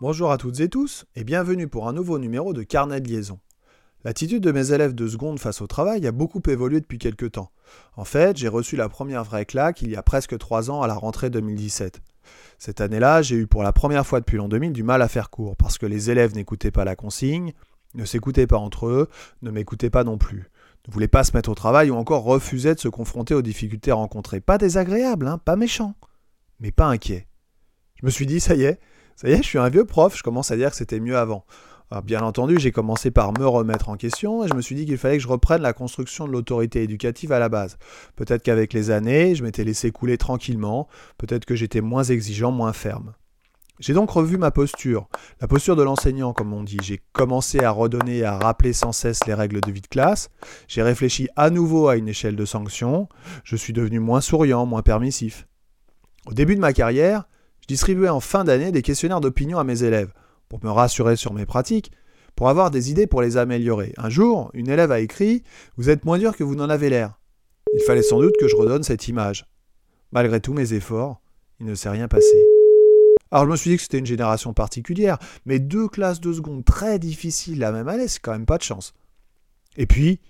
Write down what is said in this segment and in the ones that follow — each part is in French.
Bonjour à toutes et tous et bienvenue pour un nouveau numéro de Carnet de liaison. L'attitude de mes élèves de seconde face au travail a beaucoup évolué depuis quelques temps. En fait, j'ai reçu la première vraie claque il y a presque trois ans à la rentrée 2017. Cette année-là, j'ai eu pour la première fois depuis l'an 2000 du mal à faire court parce que les élèves n'écoutaient pas la consigne, ne s'écoutaient pas entre eux, ne m'écoutaient pas non plus, ne voulaient pas se mettre au travail ou encore refusaient de se confronter aux difficultés rencontrées. Pas désagréable, hein, pas méchant, mais pas inquiet. Je me suis dit, ça y est, ça y est, je suis un vieux prof, je commence à dire que c'était mieux avant. bien entendu, j'ai commencé par me remettre en question et je me suis dit qu'il fallait que je reprenne la construction de l'autorité éducative à la base. Peut-être qu'avec les années, je m'étais laissé couler tranquillement, peut-être que j'étais moins exigeant, moins ferme. J'ai donc revu ma posture, la posture de l'enseignant comme on dit. J'ai commencé à redonner et à rappeler sans cesse les règles de vie de classe. J'ai réfléchi à nouveau à une échelle de sanctions. Je suis devenu moins souriant, moins permissif. Au début de ma carrière, distribuais en fin d'année des questionnaires d'opinion à mes élèves, pour me rassurer sur mes pratiques, pour avoir des idées pour les améliorer. Un jour, une élève a écrit Vous êtes moins dur que vous n'en avez l'air. Il fallait sans doute que je redonne cette image. Malgré tous mes efforts, il ne s'est rien passé. Alors je me suis dit que c'était une génération particulière, mais deux classes de seconde très difficiles la même année, c'est quand même pas de chance. Et puis,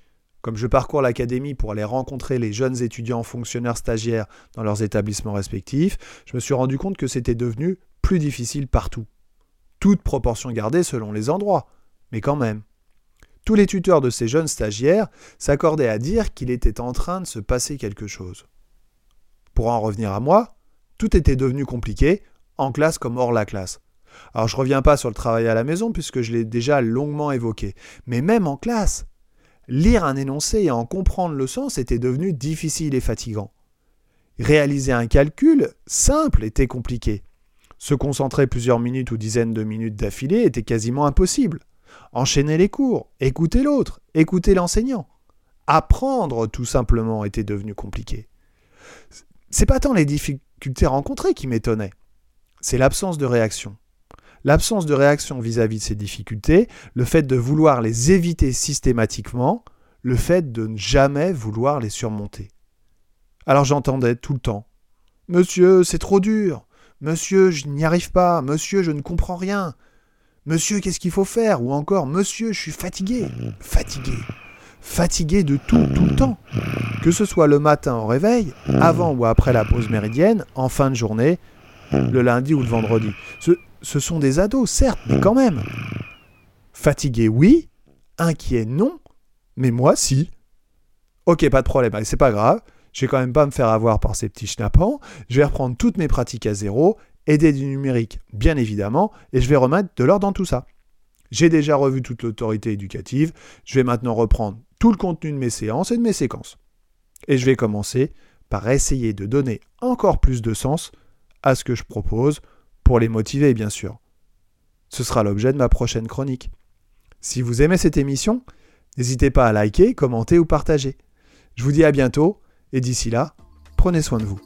comme je parcours l'académie pour aller rencontrer les jeunes étudiants fonctionnaires stagiaires dans leurs établissements respectifs, je me suis rendu compte que c'était devenu plus difficile partout. Toute proportion gardée selon les endroits, mais quand même. Tous les tuteurs de ces jeunes stagiaires s'accordaient à dire qu'il était en train de se passer quelque chose. Pour en revenir à moi, tout était devenu compliqué, en classe comme hors la classe. Alors je ne reviens pas sur le travail à la maison puisque je l'ai déjà longuement évoqué, mais même en classe, Lire un énoncé et en comprendre le sens était devenu difficile et fatigant. Réaliser un calcul simple était compliqué. Se concentrer plusieurs minutes ou dizaines de minutes d'affilée était quasiment impossible. Enchaîner les cours, écouter l'autre, écouter l'enseignant. Apprendre tout simplement était devenu compliqué. C'est pas tant les difficultés rencontrées qui m'étonnaient, c'est l'absence de réaction. L'absence de réaction vis-à-vis de ces difficultés, le fait de vouloir les éviter systématiquement, le fait de ne jamais vouloir les surmonter. Alors j'entendais tout le temps Monsieur, c'est trop dur. Monsieur, je n'y arrive pas. Monsieur, je ne comprends rien. Monsieur, qu'est-ce qu'il faut faire? Ou encore Monsieur, je suis fatigué. Fatigué. Fatigué de tout, tout le temps. Que ce soit le matin au réveil, avant ou après la pause méridienne, en fin de journée, le lundi ou le vendredi. Ce sont des ados, certes, mais quand même. Fatigué, oui. Inquiet, non. Mais moi, si. Ok, pas de problème, c'est pas grave. Je vais quand même pas me faire avoir par ces petits schnappants. Je vais reprendre toutes mes pratiques à zéro, aider du numérique, bien évidemment, et je vais remettre de l'ordre dans tout ça. J'ai déjà revu toute l'autorité éducative. Je vais maintenant reprendre tout le contenu de mes séances et de mes séquences. Et je vais commencer par essayer de donner encore plus de sens à ce que je propose pour les motiver bien sûr. Ce sera l'objet de ma prochaine chronique. Si vous aimez cette émission, n'hésitez pas à liker, commenter ou partager. Je vous dis à bientôt et d'ici là, prenez soin de vous.